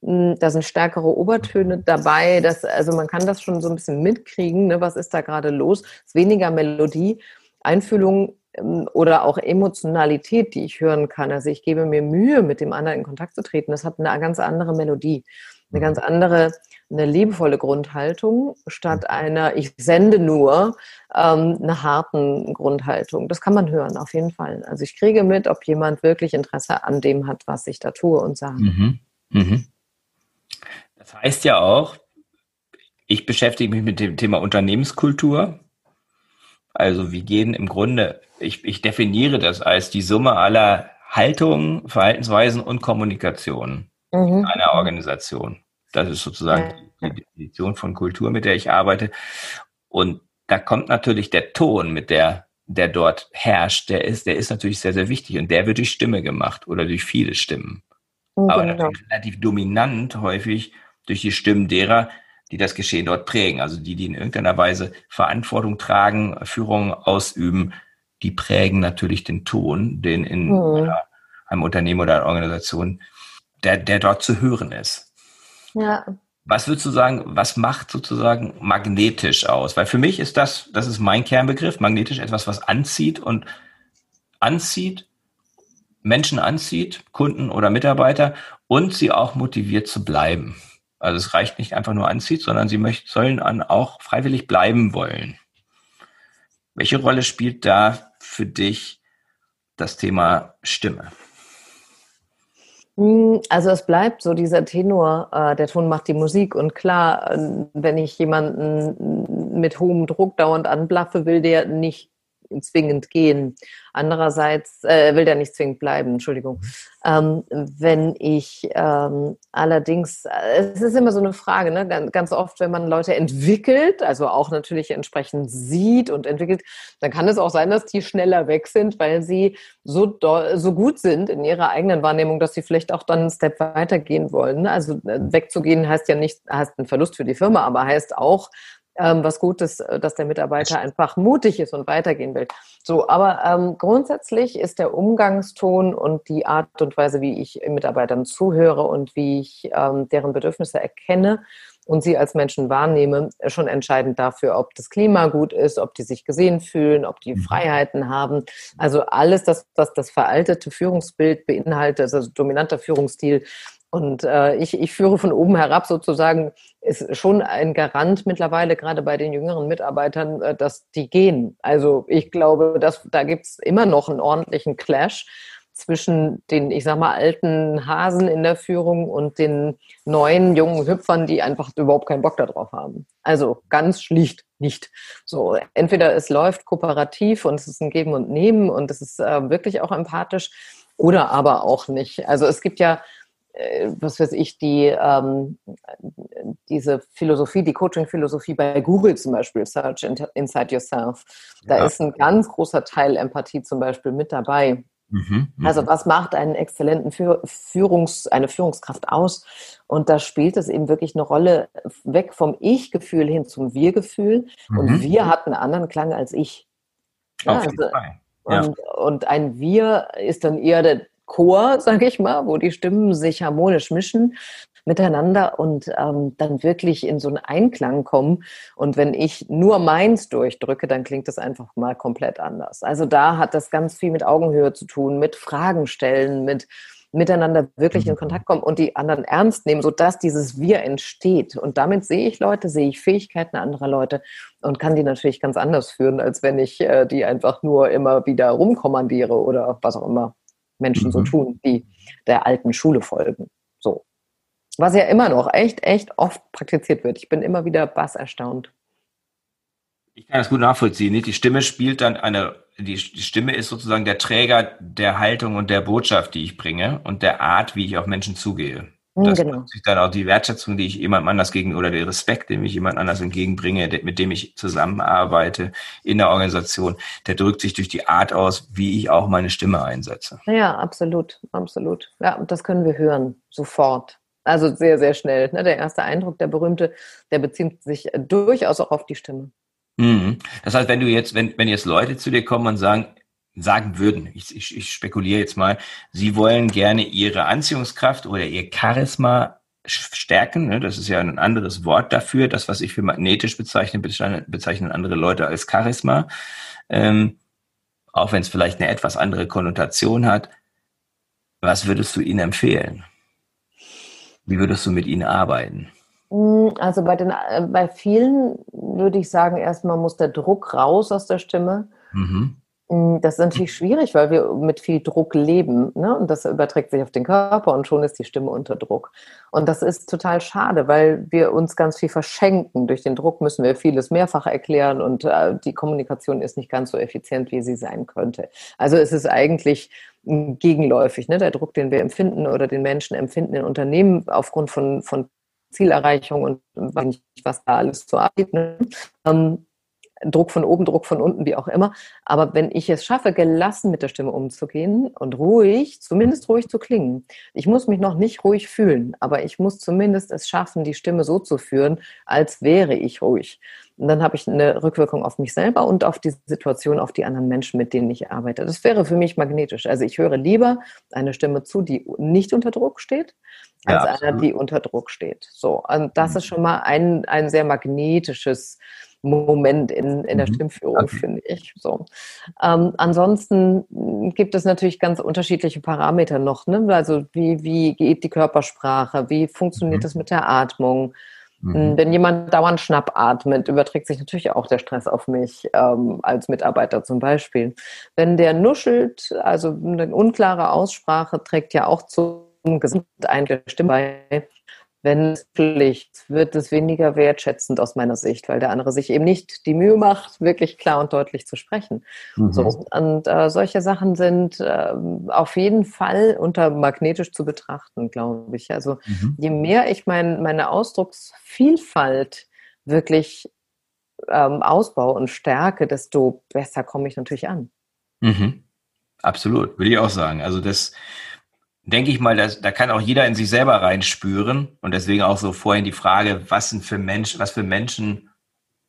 Hm, da sind stärkere Obertöne dabei. Das, also man kann das schon so ein bisschen mitkriegen. Ne? Was ist da gerade los? Es ist weniger Melodie, Einfühlung ähm, oder auch Emotionalität, die ich hören kann. Also ich gebe mir Mühe, mit dem anderen in Kontakt zu treten. Das hat eine ganz andere Melodie eine ganz andere, eine liebevolle Grundhaltung statt einer, ich sende nur, ähm, eine harten Grundhaltung. Das kann man hören, auf jeden Fall. Also ich kriege mit, ob jemand wirklich Interesse an dem hat, was ich da tue und sage. Mhm. Mhm. Das heißt ja auch, ich beschäftige mich mit dem Thema Unternehmenskultur. Also wir gehen im Grunde, ich, ich definiere das als die Summe aller Haltungen, Verhaltensweisen und Kommunikation mhm. einer Organisation. Das ist sozusagen ja. die Definition von Kultur, mit der ich arbeite. Und da kommt natürlich der Ton, mit der der dort herrscht, der ist, der ist natürlich sehr, sehr wichtig und der wird durch Stimme gemacht oder durch viele Stimmen. Mhm, aber genau. relativ dominant häufig durch die Stimmen derer, die das Geschehen dort prägen. Also die, die in irgendeiner Weise Verantwortung tragen, Führung ausüben, die prägen natürlich den Ton, den in mhm. einem Unternehmen oder einer Organisation, der, der dort zu hören ist. Ja. Was würdest du sagen, was macht sozusagen magnetisch aus? Weil für mich ist das, das ist mein Kernbegriff, magnetisch etwas, was anzieht und anzieht, Menschen anzieht, Kunden oder Mitarbeiter und sie auch motiviert zu bleiben. Also es reicht nicht einfach nur anzieht, sondern sie möchten, sollen an auch freiwillig bleiben wollen. Welche Rolle spielt da für dich das Thema Stimme? Hm, also es bleibt so dieser Tenor, äh, der Ton macht die Musik. Und klar, äh, wenn ich jemanden mit hohem Druck dauernd anblaffe, will der nicht zwingend gehen. Andererseits äh, will der nicht zwingend bleiben, Entschuldigung. Ähm, wenn ich ähm, allerdings, äh, es ist immer so eine Frage, ne? ganz, ganz oft, wenn man Leute entwickelt, also auch natürlich entsprechend sieht und entwickelt, dann kann es auch sein, dass die schneller weg sind, weil sie so, doll, so gut sind in ihrer eigenen Wahrnehmung, dass sie vielleicht auch dann einen Step weitergehen wollen. Also äh, wegzugehen heißt ja nicht, heißt ein Verlust für die Firma, aber heißt auch, ähm, was gut ist, äh, dass der Mitarbeiter einfach mutig ist und weitergehen will. So, aber ähm, grundsätzlich ist der Umgangston und die Art und Weise, wie ich Mitarbeitern zuhöre und wie ich ähm, deren Bedürfnisse erkenne und sie als Menschen wahrnehme, schon entscheidend dafür, ob das Klima gut ist, ob die sich gesehen fühlen, ob die mhm. Freiheiten haben. Also alles das, was das veraltete Führungsbild beinhaltet, also dominanter Führungsstil, und äh, ich, ich führe von oben herab sozusagen, ist schon ein Garant mittlerweile, gerade bei den jüngeren Mitarbeitern, äh, dass die gehen. Also ich glaube, dass, da gibt's immer noch einen ordentlichen Clash zwischen den, ich sag mal, alten Hasen in der Führung und den neuen jungen Hüpfern, die einfach überhaupt keinen Bock darauf haben. Also ganz schlicht nicht. So, entweder es läuft kooperativ und es ist ein Geben und Nehmen und es ist äh, wirklich auch empathisch oder aber auch nicht. Also es gibt ja was weiß ich, die, ähm, diese Philosophie, die Coaching-Philosophie bei Google zum Beispiel, Search Inside Yourself, da ja. ist ein ganz großer Teil Empathie zum Beispiel mit dabei. Mhm, mhm, also was macht einen exzellenten Führungs, eine Führungskraft aus? Und da spielt es eben wirklich eine Rolle weg vom Ich-Gefühl hin zum Wir-Gefühl. Mhm. Und wir hat einen anderen Klang als ich. Ja, also, ja. Und, und, ein Wir ist dann eher der, Chor, sage ich mal, wo die Stimmen sich harmonisch mischen miteinander und ähm, dann wirklich in so einen Einklang kommen. Und wenn ich nur meins durchdrücke, dann klingt das einfach mal komplett anders. Also da hat das ganz viel mit Augenhöhe zu tun, mit Fragen stellen, mit miteinander wirklich in mhm. Kontakt kommen und die anderen ernst nehmen, sodass dieses Wir entsteht. Und damit sehe ich Leute, sehe ich Fähigkeiten anderer Leute und kann die natürlich ganz anders führen, als wenn ich äh, die einfach nur immer wieder rumkommandiere oder was auch immer. Menschen mhm. so tun, die der alten Schule folgen. So. Was ja immer noch echt, echt oft praktiziert wird. Ich bin immer wieder bass erstaunt. Ich kann das gut nachvollziehen. Die Stimme spielt dann eine, die, die Stimme ist sozusagen der Träger der Haltung und der Botschaft, die ich bringe und der Art, wie ich auf Menschen zugehe. Mhm, das genau. sich dann auch die Wertschätzung, die ich jemand anders gegen oder der Respekt, den ich jemand anders entgegenbringe, mit dem ich zusammenarbeite in der Organisation, der drückt sich durch die Art aus, wie ich auch meine Stimme einsetze. Ja, absolut, absolut. Ja, und das können wir hören, sofort. Also sehr, sehr schnell. Ne? Der erste Eindruck, der berühmte, der bezieht sich durchaus auch auf die Stimme. Mhm. Das heißt, wenn du jetzt, wenn, wenn jetzt Leute zu dir kommen und sagen, sagen würden, ich, ich, ich spekuliere jetzt mal, sie wollen gerne ihre Anziehungskraft oder ihr Charisma stärken. Ne? Das ist ja ein anderes Wort dafür. Das, was ich für magnetisch bezeichne, bezeichnen andere Leute als Charisma. Ähm, auch wenn es vielleicht eine etwas andere Konnotation hat. Was würdest du ihnen empfehlen? Wie würdest du mit ihnen arbeiten? Hm, also bei, den, äh, bei vielen würde ich sagen, erstmal muss der Druck raus aus der Stimme. Mhm. Mm, das ist natürlich schwierig, weil wir mit viel Druck leben. Ne? Und das überträgt sich auf den Körper und schon ist die Stimme unter Druck. Und das ist total schade, weil wir uns ganz viel verschenken. Durch den Druck müssen wir vieles mehrfach erklären und äh, die Kommunikation ist nicht ganz so effizient, wie sie sein könnte. Also es ist eigentlich gegenläufig, ne? der Druck, den wir empfinden oder den Menschen empfinden in Unternehmen aufgrund von, von Zielerreichung und was da alles so abgeht. Ne? Ähm, Druck von oben, Druck von unten, wie auch immer. Aber wenn ich es schaffe, gelassen mit der Stimme umzugehen und ruhig, zumindest ruhig zu klingen. Ich muss mich noch nicht ruhig fühlen, aber ich muss zumindest es schaffen, die Stimme so zu führen, als wäre ich ruhig. Und dann habe ich eine Rückwirkung auf mich selber und auf die Situation, auf die anderen Menschen, mit denen ich arbeite. Das wäre für mich magnetisch. Also ich höre lieber eine Stimme zu, die nicht unter Druck steht, als ja, einer, die unter Druck steht. So, und das mhm. ist schon mal ein, ein sehr magnetisches Moment in, in der mhm. Stimmführung, okay. finde ich. So. Ähm, ansonsten gibt es natürlich ganz unterschiedliche Parameter noch. Ne? Also wie, wie geht die Körpersprache? Wie funktioniert mhm. das mit der Atmung? Mhm. Wenn jemand dauernd schnappatmet, überträgt sich natürlich auch der Stress auf mich ähm, als Mitarbeiter zum Beispiel. Wenn der nuschelt, also eine unklare Aussprache trägt ja auch zum Gesamteindruck der Stimme bei. Wenn es Pflicht, wird es weniger wertschätzend aus meiner Sicht, weil der andere sich eben nicht die Mühe macht, wirklich klar und deutlich zu sprechen. Mhm. So, und äh, solche Sachen sind äh, auf jeden Fall unter magnetisch zu betrachten, glaube ich. Also mhm. je mehr ich mein, meine Ausdrucksvielfalt wirklich ähm, ausbaue und stärke, desto besser komme ich natürlich an. Mhm. Absolut, würde ich auch sagen. Also das denke ich mal, dass, da kann auch jeder in sich selber reinspüren. Und deswegen auch so vorhin die Frage, was sind für Menschen, was für Menschen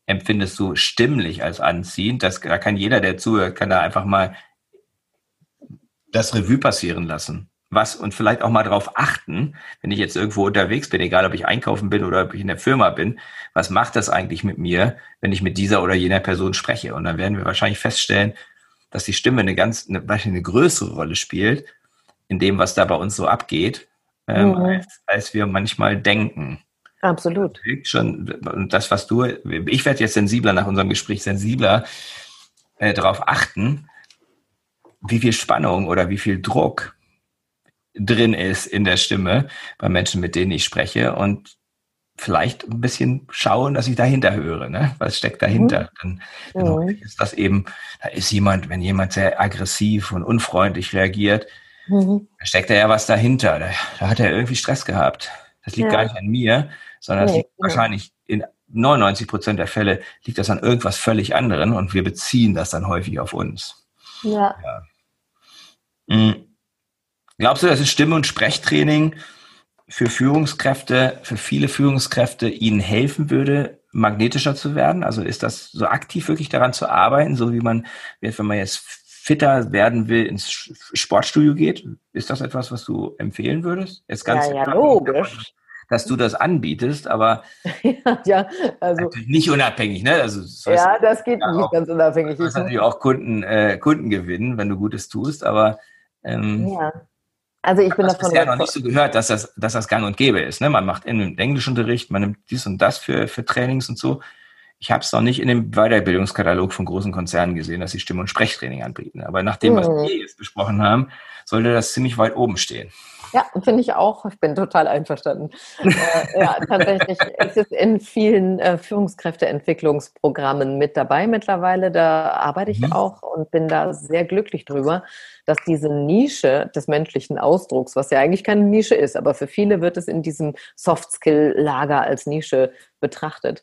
empfindest du stimmlich als anziehend? Das, da kann jeder, der zuhört, kann da einfach mal das Revue passieren lassen. Was und vielleicht auch mal darauf achten, wenn ich jetzt irgendwo unterwegs bin, egal ob ich einkaufen bin oder ob ich in der Firma bin, was macht das eigentlich mit mir, wenn ich mit dieser oder jener Person spreche? Und dann werden wir wahrscheinlich feststellen, dass die Stimme eine ganz, eine, eine größere Rolle spielt in dem, was da bei uns so abgeht, ähm, mhm. als, als wir manchmal denken. Absolut. Schon, und das, was du, ich werde jetzt sensibler nach unserem Gespräch, sensibler äh, darauf achten, wie viel Spannung oder wie viel Druck drin ist in der Stimme bei Menschen, mit denen ich spreche und vielleicht ein bisschen schauen, dass ich dahinter höre, ne? Was steckt dahinter? Mhm. Dann, dann mhm. ist das eben, da ist jemand, wenn jemand sehr aggressiv und unfreundlich reagiert, Mhm. Da steckt ja was dahinter. Da, da, hat er irgendwie Stress gehabt. Das liegt ja. gar nicht an mir, sondern das liegt ja. wahrscheinlich in 99 Prozent der Fälle liegt das an irgendwas völlig anderen und wir beziehen das dann häufig auf uns. Ja. ja. Mhm. Glaubst du, dass das Stimme- und Sprechtraining für Führungskräfte, für viele Führungskräfte ihnen helfen würde, magnetischer zu werden? Also ist das so aktiv wirklich daran zu arbeiten, so wie man, wenn man jetzt fitter werden will, ins Sportstudio geht? Ist das etwas, was du empfehlen würdest? Jetzt ganz ja, ja logisch. Dass du das anbietest, aber ja, also nicht unabhängig, ne? Also das ja, das geht nicht auch, ganz unabhängig. Du hast natürlich auch Kunden, äh, Kunden gewinnen, wenn du Gutes tust, aber ähm, ja. Also ich bin davon bisher noch nicht so gehört, dass das, dass das Gang und Gäbe ist. Ne? Man macht in Englischunterricht, man nimmt dies und das für, für Trainings und so. Ich habe es noch nicht in dem Weiterbildungskatalog von großen Konzernen gesehen, dass sie Stimm- und Sprechtraining anbieten. Aber nach dem, was mhm. wir jetzt besprochen haben, sollte das ziemlich weit oben stehen. Ja, finde ich auch. Ich bin total einverstanden. äh, ja, tatsächlich ist es in vielen äh, Führungskräfteentwicklungsprogrammen mit dabei mittlerweile. Da arbeite ich mhm. auch und bin da sehr glücklich drüber, dass diese Nische des menschlichen Ausdrucks, was ja eigentlich keine Nische ist, aber für viele wird es in diesem Soft-Skill-Lager als Nische betrachtet.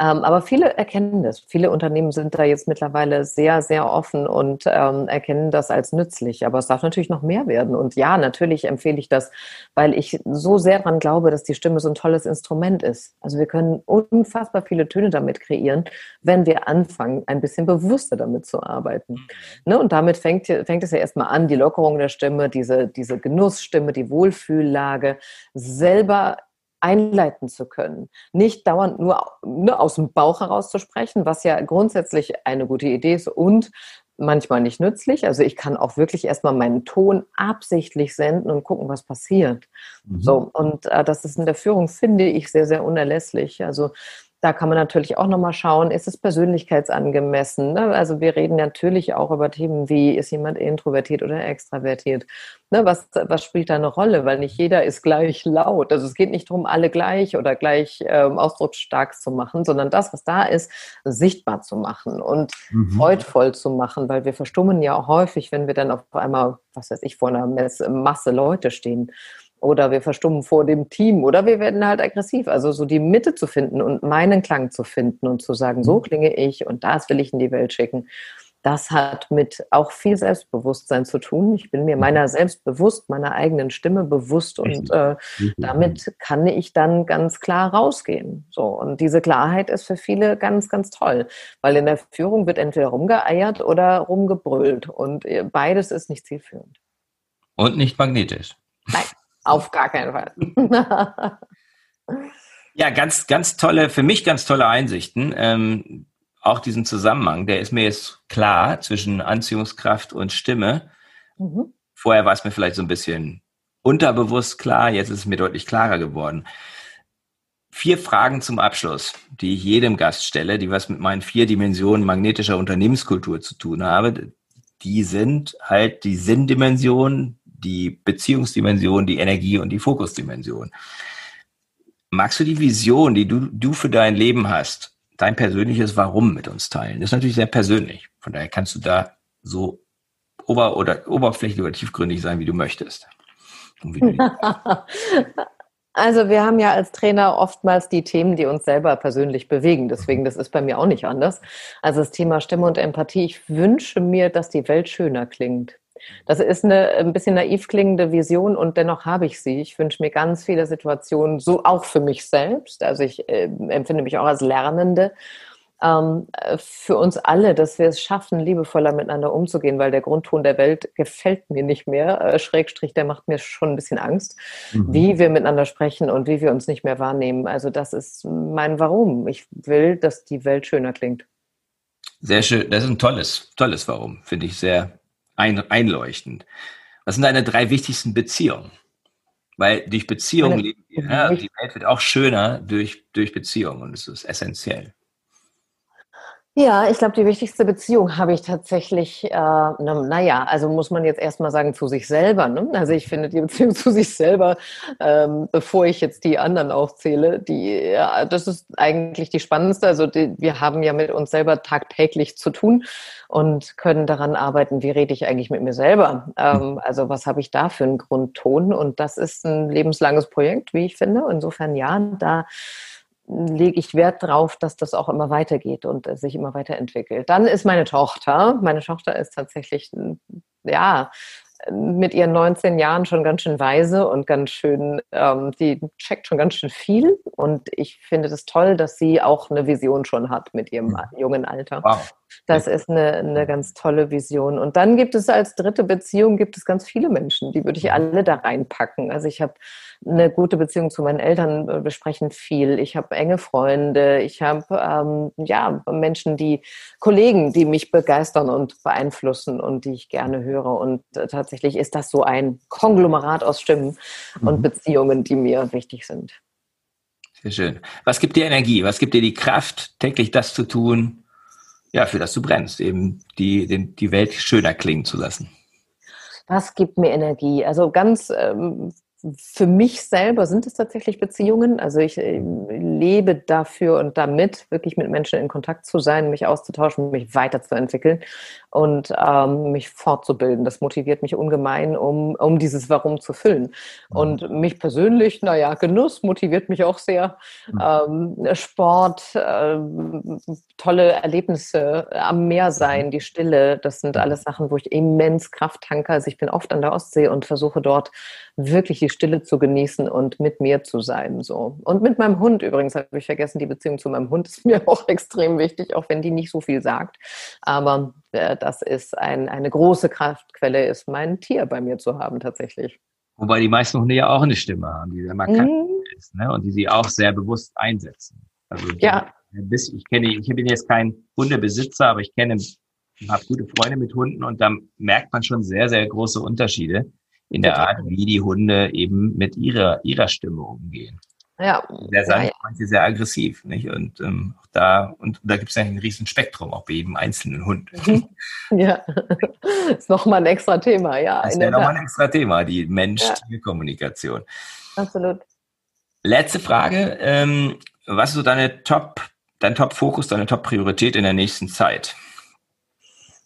Ähm, aber viele erkennen das. Viele Unternehmen sind da jetzt mittlerweile sehr, sehr offen und ähm, erkennen das als nützlich. Aber es darf natürlich noch mehr werden. Und ja, natürlich empfehle ich das, weil ich so sehr daran glaube, dass die Stimme so ein tolles Instrument ist. Also wir können unfassbar viele Töne damit kreieren, wenn wir anfangen, ein bisschen bewusster damit zu arbeiten. Mhm. Ne? Und damit fängt, fängt es ja erstmal an, die Lockerung der Stimme, diese, diese Genussstimme, die Wohlfühllage, selber einleiten zu können. Nicht dauernd nur, nur aus dem Bauch heraus zu sprechen, was ja grundsätzlich eine gute Idee ist und manchmal nicht nützlich. Also ich kann auch wirklich erstmal meinen Ton absichtlich senden und gucken, was passiert. Mhm. So, und äh, das ist in der Führung, finde ich, sehr, sehr unerlässlich. Also da kann man natürlich auch nochmal schauen, ist es persönlichkeitsangemessen? Ne? Also wir reden natürlich auch über Themen wie, ist jemand introvertiert oder extravertiert? Ne? Was, was spielt da eine Rolle? Weil nicht jeder ist gleich laut. Also es geht nicht darum, alle gleich oder gleich ähm, ausdrucksstark zu machen, sondern das, was da ist, sichtbar zu machen und mhm. freudvoll zu machen, weil wir verstummen ja auch häufig, wenn wir dann auf einmal, was weiß ich, vor einer Masse Leute stehen. Oder wir verstummen vor dem Team oder wir werden halt aggressiv. Also so die Mitte zu finden und meinen Klang zu finden und zu sagen, so mhm. klinge ich und das will ich in die Welt schicken. Das hat mit auch viel Selbstbewusstsein zu tun. Ich bin mir mhm. meiner selbst bewusst, meiner eigenen Stimme bewusst und äh, damit kann ich dann ganz klar rausgehen. So und diese Klarheit ist für viele ganz, ganz toll, weil in der Führung wird entweder rumgeeiert oder rumgebrüllt und äh, beides ist nicht zielführend. Und nicht magnetisch. Nein, auf gar keinen Fall. ja, ganz, ganz tolle, für mich ganz tolle Einsichten. Ähm, auch diesen Zusammenhang, der ist mir jetzt klar zwischen Anziehungskraft und Stimme. Mhm. Vorher war es mir vielleicht so ein bisschen unterbewusst klar, jetzt ist es mir deutlich klarer geworden. Vier Fragen zum Abschluss, die ich jedem Gast stelle, die was mit meinen vier Dimensionen magnetischer Unternehmenskultur zu tun haben. Die sind halt die Sinndimension, die Beziehungsdimension, die Energie und die Fokusdimension. Magst du die Vision, die du, du für dein Leben hast, dein persönliches Warum mit uns teilen? Das ist natürlich sehr persönlich. Von daher kannst du da so ober- oder oberflächlich oder tiefgründig sein, wie du möchtest. Wie du also wir haben ja als Trainer oftmals die Themen, die uns selber persönlich bewegen. Deswegen, das ist bei mir auch nicht anders. Also das Thema Stimme und Empathie. Ich wünsche mir, dass die Welt schöner klingt. Das ist eine ein bisschen naiv klingende Vision und dennoch habe ich sie. Ich wünsche mir ganz viele Situationen, so auch für mich selbst. Also ich äh, empfinde mich auch als Lernende. Ähm, für uns alle, dass wir es schaffen, liebevoller miteinander umzugehen, weil der Grundton der Welt gefällt mir nicht mehr. Äh, Schrägstrich, der macht mir schon ein bisschen Angst, mhm. wie wir miteinander sprechen und wie wir uns nicht mehr wahrnehmen. Also das ist mein Warum. Ich will, dass die Welt schöner klingt. Sehr schön. Das ist ein tolles, tolles Warum. Finde ich sehr, ein, einleuchtend. Was sind deine drei wichtigsten Beziehungen? Weil durch Beziehungen leben wir. Ja, die Welt wird auch schöner durch, durch Beziehungen und es ist essentiell. Ja, ich glaube, die wichtigste Beziehung habe ich tatsächlich, äh, naja, also muss man jetzt erstmal sagen, zu sich selber. Ne? Also ich finde die Beziehung zu sich selber, ähm, bevor ich jetzt die anderen aufzähle, die, ja, das ist eigentlich die spannendste. Also die, wir haben ja mit uns selber tagtäglich zu tun und können daran arbeiten, wie rede ich eigentlich mit mir selber. Ähm, also was habe ich da für einen Grundton? Und das ist ein lebenslanges Projekt, wie ich finde. Insofern ja, da lege ich Wert drauf, dass das auch immer weitergeht und sich immer weiterentwickelt. Dann ist meine Tochter, meine Tochter ist tatsächlich, ja, mit ihren 19 Jahren schon ganz schön weise und ganz schön, ähm, die checkt schon ganz schön viel. Und ich finde das toll, dass sie auch eine Vision schon hat mit ihrem mhm. jungen Alter. Wow. Das ist eine, eine ganz tolle Vision. Und dann gibt es als dritte Beziehung, gibt es ganz viele Menschen, die würde ich mhm. alle da reinpacken. Also ich habe eine gute Beziehung zu meinen Eltern, äh, wir sprechen viel. Ich habe enge Freunde, ich habe ähm, ja, Menschen, die Kollegen, die mich begeistern und beeinflussen und die ich gerne höre. Und äh, tatsächlich ist das so ein Konglomerat aus Stimmen mhm. und Beziehungen, die mir wichtig sind. Sehr schön. Was gibt dir Energie? Was gibt dir die Kraft, täglich das zu tun, ja, für das du brennst, eben die, die, die Welt schöner klingen zu lassen? Was gibt mir Energie? Also ganz ähm, für mich selber sind es tatsächlich Beziehungen. Also ich äh, lebe dafür und damit, wirklich mit Menschen in Kontakt zu sein, mich auszutauschen, mich weiterzuentwickeln und ähm, mich fortzubilden. Das motiviert mich ungemein, um, um dieses Warum zu füllen. Mhm. Und mich persönlich, naja, Genuss motiviert mich auch sehr. Mhm. Ähm, Sport, äh, tolle Erlebnisse am Meer sein, mhm. die Stille, das sind alles Sachen, wo ich immens Kraft tanke. Also ich bin oft an der Ostsee und versuche dort wirklich die Stille zu genießen und mit mir zu sein. So. Und mit meinem Hund übrigens habe ich vergessen, die Beziehung zu meinem Hund ist mir auch extrem wichtig, auch wenn die nicht so viel sagt. Aber äh, das ist ein, eine große Kraftquelle, ist mein Tier bei mir zu haben tatsächlich. Wobei die meisten Hunde ja auch eine Stimme haben, die sehr markant mhm. ist ne? und die sie auch sehr bewusst einsetzen. Also ja. ich kenne, ich bin jetzt kein Hundebesitzer, aber ich kenne, habe gute Freunde mit Hunden und da merkt man schon sehr, sehr große Unterschiede in der Art, wie die Hunde eben mit ihrer, ihrer Stimme umgehen. Ja. Sehr sanft, ja, ja. manche sehr aggressiv, nicht? Und ähm, auch da, und da gibt es ja ein riesen Spektrum, auch bei jedem einzelnen Hund. Mhm. Ja, ist nochmal ein extra Thema, ja. Das wäre nochmal ein extra Thema, die Mensch-Tier-Kommunikation. Ja. Absolut. Letzte Frage. Ähm, was ist so deine Top, dein Top-Fokus, deine Top-Priorität in der nächsten Zeit?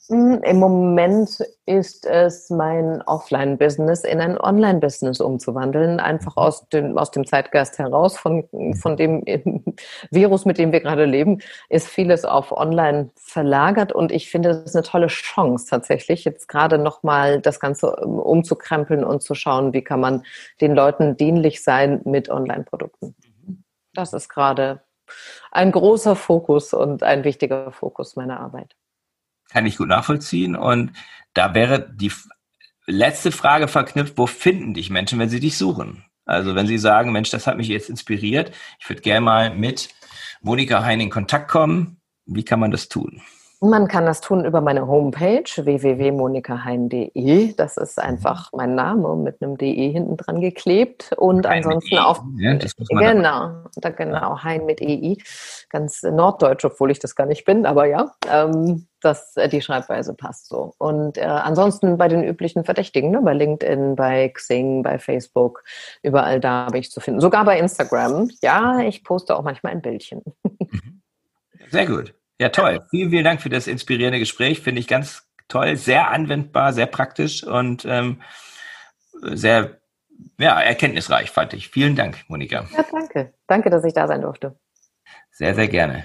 Hm, Im Moment ist es mein Offline-Business in ein Online-Business umzuwandeln, einfach aus dem, aus dem Zeitgeist heraus, von, von dem Virus, mit dem wir gerade leben, ist vieles auf Online verlagert. Und ich finde, das ist eine tolle Chance tatsächlich, jetzt gerade nochmal das Ganze umzukrempeln und zu schauen, wie kann man den Leuten dienlich sein mit Online-Produkten. Das ist gerade ein großer Fokus und ein wichtiger Fokus meiner Arbeit kann ich gut nachvollziehen. Und da wäre die letzte Frage verknüpft, wo finden dich Menschen, wenn sie dich suchen? Also wenn sie sagen, Mensch, das hat mich jetzt inspiriert, ich würde gerne mal mit Monika Hein in Kontakt kommen, wie kann man das tun? Man kann das tun über meine Homepage www.monikahein.de. Das ist einfach mein Name mit einem DE hinten dran geklebt. Und Hein ansonsten e, auf. Ja, genau, da, genau, Hein mit EI. Ganz norddeutsch, obwohl ich das gar nicht bin, aber ja, ähm, das, äh, die Schreibweise passt so. Und äh, ansonsten bei den üblichen Verdächtigen, ne, bei LinkedIn, bei Xing, bei Facebook, überall da habe ich zu finden. Sogar bei Instagram. Ja, ich poste auch manchmal ein Bildchen. Sehr gut. Ja, toll. Vielen, vielen Dank für das inspirierende Gespräch. Finde ich ganz toll, sehr anwendbar, sehr praktisch und ähm, sehr ja, erkenntnisreich, fand ich. Vielen Dank, Monika. Ja, danke. Danke, dass ich da sein durfte. Sehr, sehr gerne.